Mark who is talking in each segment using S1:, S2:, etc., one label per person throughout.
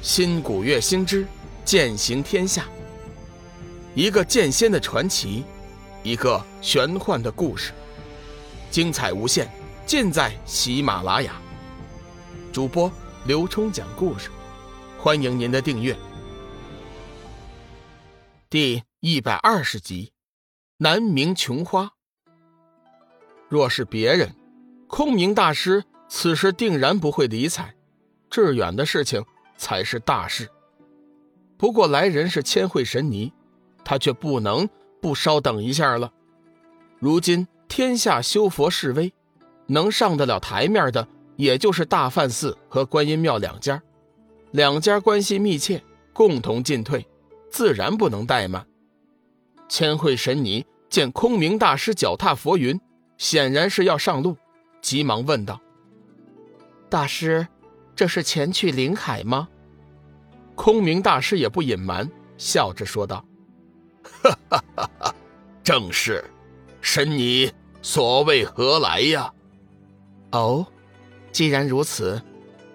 S1: 新古月星之剑行天下，一个剑仙的传奇，一个玄幻的故事，精彩无限，尽在喜马拉雅。主播刘冲讲故事，欢迎您的订阅。第一百二十集，南明琼花。若是别人，空明大师此时定然不会理睬致远的事情。才是大事。不过来人是千惠神尼，他却不能不稍等一下了。如今天下修佛示威，能上得了台面的，也就是大梵寺和观音庙两家，两家关系密切，共同进退，自然不能怠慢。千惠神尼见空明大师脚踏佛云，显然是要上路，急忙问道：“
S2: 大师。”这是前去临海吗？
S1: 空明大师也不隐瞒，笑着说道：“
S3: 哈哈哈哈正是。神尼所谓何来呀？”
S2: 哦，既然如此，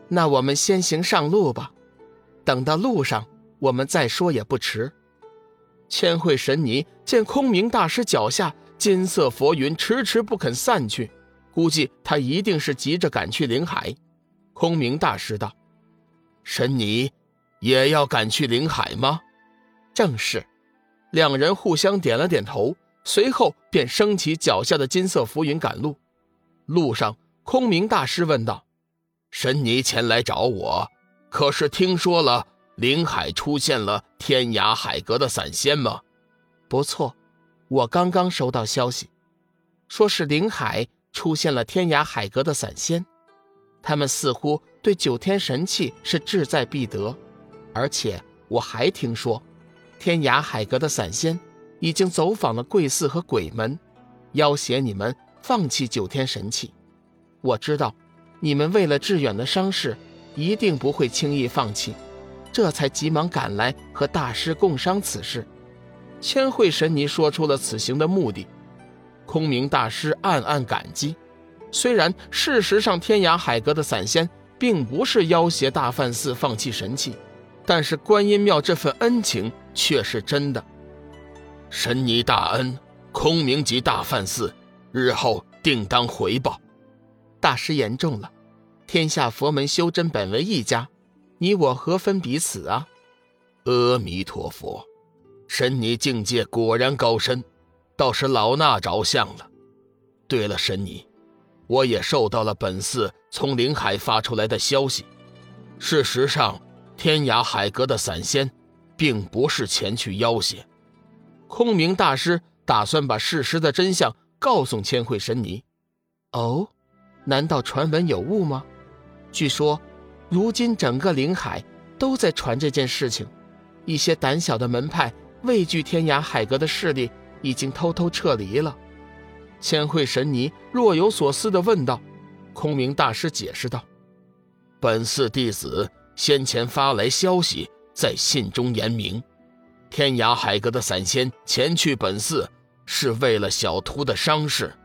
S2: 那我们先行上路吧。等到路上，我们再说也不迟。
S1: 千惠神尼见空明大师脚下金色佛云迟迟不肯散去，估计他一定是急着赶去临海。空明大师道：“
S3: 神尼，也要赶去临海吗？”
S1: 正是。两人互相点了点头，随后便升起脚下的金色浮云赶路。路上，空明大师问道：“
S3: 神尼前来找我，可是听说了临海出现了天涯海阁的散仙吗？”“
S2: 不错，我刚刚收到消息，说是临海出现了天涯海阁的散仙。”他们似乎对九天神器是志在必得，而且我还听说，天涯海阁的散仙已经走访了贵寺和鬼门，要挟你们放弃九天神器。我知道，你们为了志远的伤势，一定不会轻易放弃，这才急忙赶来和大师共商此事。
S1: 千惠神尼说出了此行的目的，空明大师暗暗感激。虽然事实上，天涯海阁的散仙并不是要挟大梵寺放弃神器，但是观音庙这份恩情却是真的。
S3: 神尼大恩，空明及大梵寺日后定当回报。
S2: 大师言重了，天下佛门修真本为一家，你我何分彼此啊？
S3: 阿弥陀佛，神尼境界果然高深，倒是老衲着相了。对了，神尼。我也受到了本寺从灵海发出来的消息。事实上，天涯海阁的散仙，并不是前去要挟。
S1: 空明大师打算把事实的真相告诉千惠神尼。
S2: 哦，难道传闻有误吗？据说，如今整个灵海都在传这件事情。一些胆小的门派畏惧天涯海阁的势力，已经偷偷撤离了。
S1: 千惠神尼若有所思地问道：“空明大师解释道，
S3: 本寺弟子先前发来消息，在信中言明，天涯海阁的散仙前去本寺是为了小徒的伤势。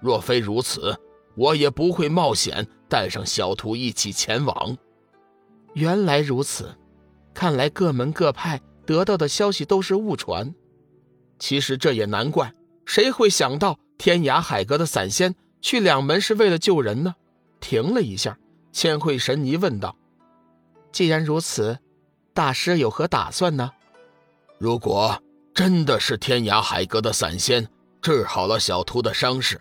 S3: 若非如此，我也不会冒险带上小徒一起前往。
S2: 原来如此，看来各门各派得到的消息都是误传。
S1: 其实这也难怪，谁会想到？”天涯海阁的散仙去两门是为了救人呢？停了一下，千惠神尼问道：“
S2: 既然如此，大师有何打算呢？”
S3: 如果真的是天涯海阁的散仙治好了小徒的伤势，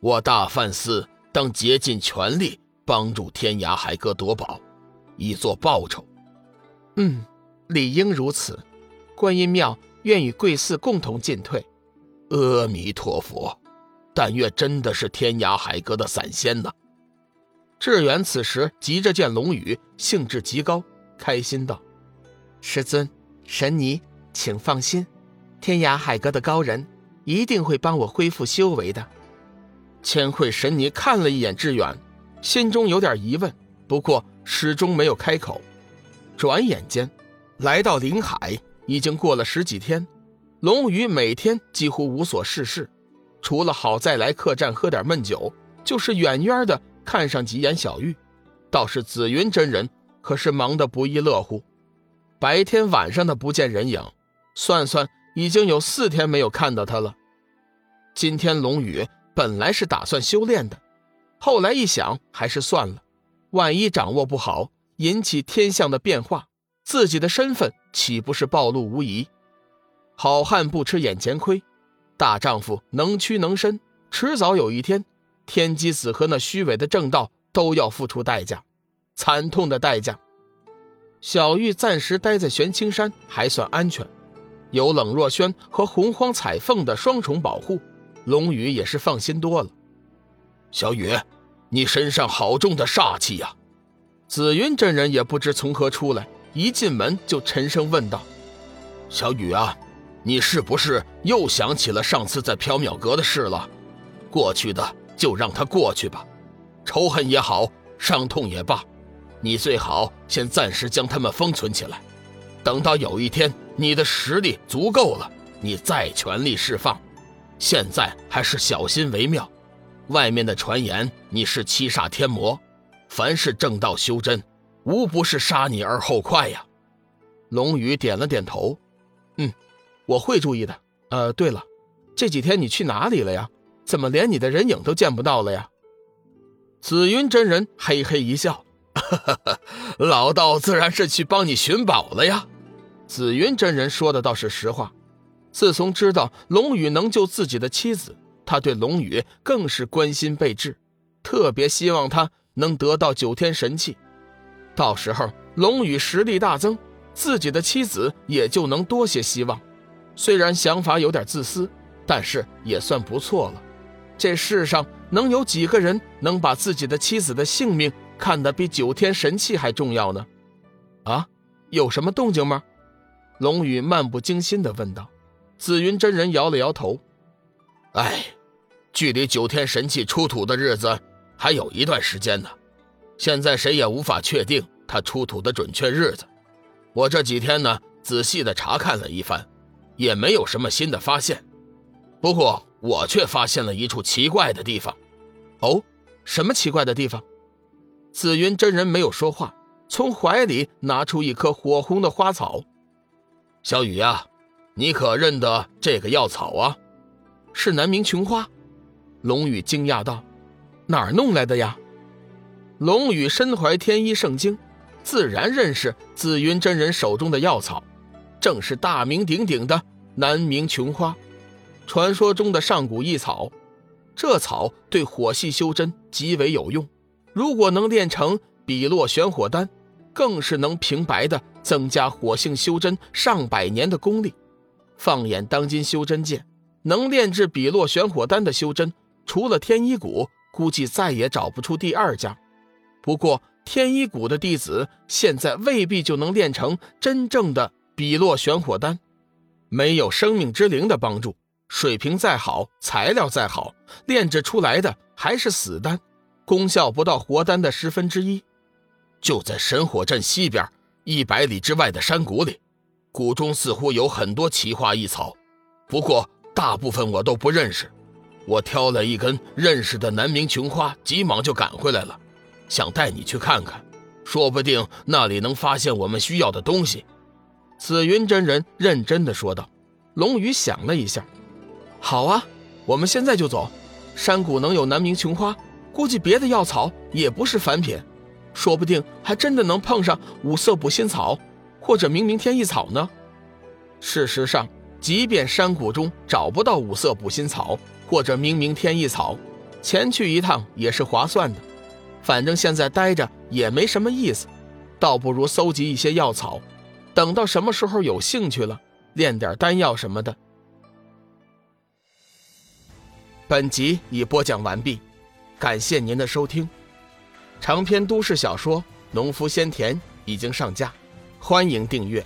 S3: 我大梵寺当竭尽全力帮助天涯海阁夺宝，以作报酬。
S2: 嗯，理应如此。观音庙愿与贵寺共同进退。
S3: 阿弥陀佛。但愿真的是天涯海阁的散仙呢。
S1: 志远此时急着见龙宇，兴致极高，开心道：“
S2: 师尊，神尼，请放心，天涯海阁的高人一定会帮我恢复修为的。”
S1: 千惠神尼看了一眼志远，心中有点疑问，不过始终没有开口。转眼间，来到临海，已经过了十几天，龙宇每天几乎无所事事。除了好再来客栈喝点闷酒，就是远远的看上几眼小玉。倒是紫云真人可是忙得不亦乐乎，白天晚上的不见人影，算算已经有四天没有看到他了。今天龙宇本来是打算修炼的，后来一想还是算了，万一掌握不好，引起天象的变化，自己的身份岂不是暴露无遗？好汉不吃眼前亏，大丈夫能屈能伸，迟早有一天，天机子和那虚伪的正道都要付出代价。惨痛的代价。小玉暂时待在玄青山还算安全，有冷若萱和洪荒彩凤的双重保护，龙宇也是放心多了。
S3: 小雨，你身上好重的煞气呀！
S1: 紫云真人也不知从何出来，一进门就沉声问道：“
S3: 小雨啊，你是不是又想起了上次在缥缈阁的事了？过去的就让它过去吧，仇恨也好，伤痛也罢。”你最好先暂时将它们封存起来，等到有一天你的实力足够了，你再全力释放。现在还是小心为妙。外面的传言你是七煞天魔，凡是正道修真，无不是杀你而后快呀。
S1: 龙宇点了点头，嗯，我会注意的。呃，对了，这几天你去哪里了呀？怎么连你的人影都见不到了呀？
S3: 紫云真人嘿嘿一笑。老道自然是去帮你寻宝了呀。
S1: 紫云真人说的倒是实话。自从知道龙宇能救自己的妻子，他对龙宇更是关心备至，特别希望他能得到九天神器。到时候龙宇实力大增，自己的妻子也就能多些希望。虽然想法有点自私，但是也算不错了。这世上能有几个人能把自己的妻子的性命？看得比九天神器还重要呢，啊，有什么动静吗？龙宇漫不经心地问道。
S3: 紫云真人摇了摇头，哎，距离九天神器出土的日子还有一段时间呢，现在谁也无法确定它出土的准确日子。我这几天呢，仔细地查看了一番，也没有什么新的发现。不过我却发现了一处奇怪的地方。
S1: 哦，什么奇怪的地方？紫云真人没有说话，从怀里拿出一颗火红的花草。
S3: 小雨呀，你可认得这个药草啊？
S1: 是南明琼花。龙宇惊讶道：“哪儿弄来的呀？”龙宇身怀天一圣经，自然认识紫云真人手中的药草，正是大名鼎鼎的南明琼花，传说中的上古异草。这草对火系修真极为有用。如果能炼成比洛玄火丹，更是能平白的增加火性修真上百年的功力。放眼当今修真界，能炼制比洛玄火丹的修真，除了天一谷，估计再也找不出第二家。不过，天一谷的弟子现在未必就能炼成真正的比洛玄火丹。没有生命之灵的帮助，水平再好，材料再好，炼制出来的还是死丹。功效不到活丹的十分之一，
S3: 就在神火镇西边一百里之外的山谷里，谷中似乎有很多奇花异草，不过大部分我都不认识。我挑了一根认识的南明琼花，急忙就赶回来了，想带你去看看，说不定那里能发现我们需要的东西。
S1: 紫云真人认真的说道。龙宇想了一下，好啊，我们现在就走。山谷能有南明琼花？估计别的药草也不是凡品，说不定还真的能碰上五色补心草，或者明明天意草呢。事实上，即便山谷中找不到五色补心草或者明明天意草，前去一趟也是划算的。反正现在待着也没什么意思，倒不如搜集一些药草，等到什么时候有兴趣了，炼点丹药什么的。本集已播讲完毕。感谢您的收听，长篇都市小说《农夫先田》已经上架，欢迎订阅。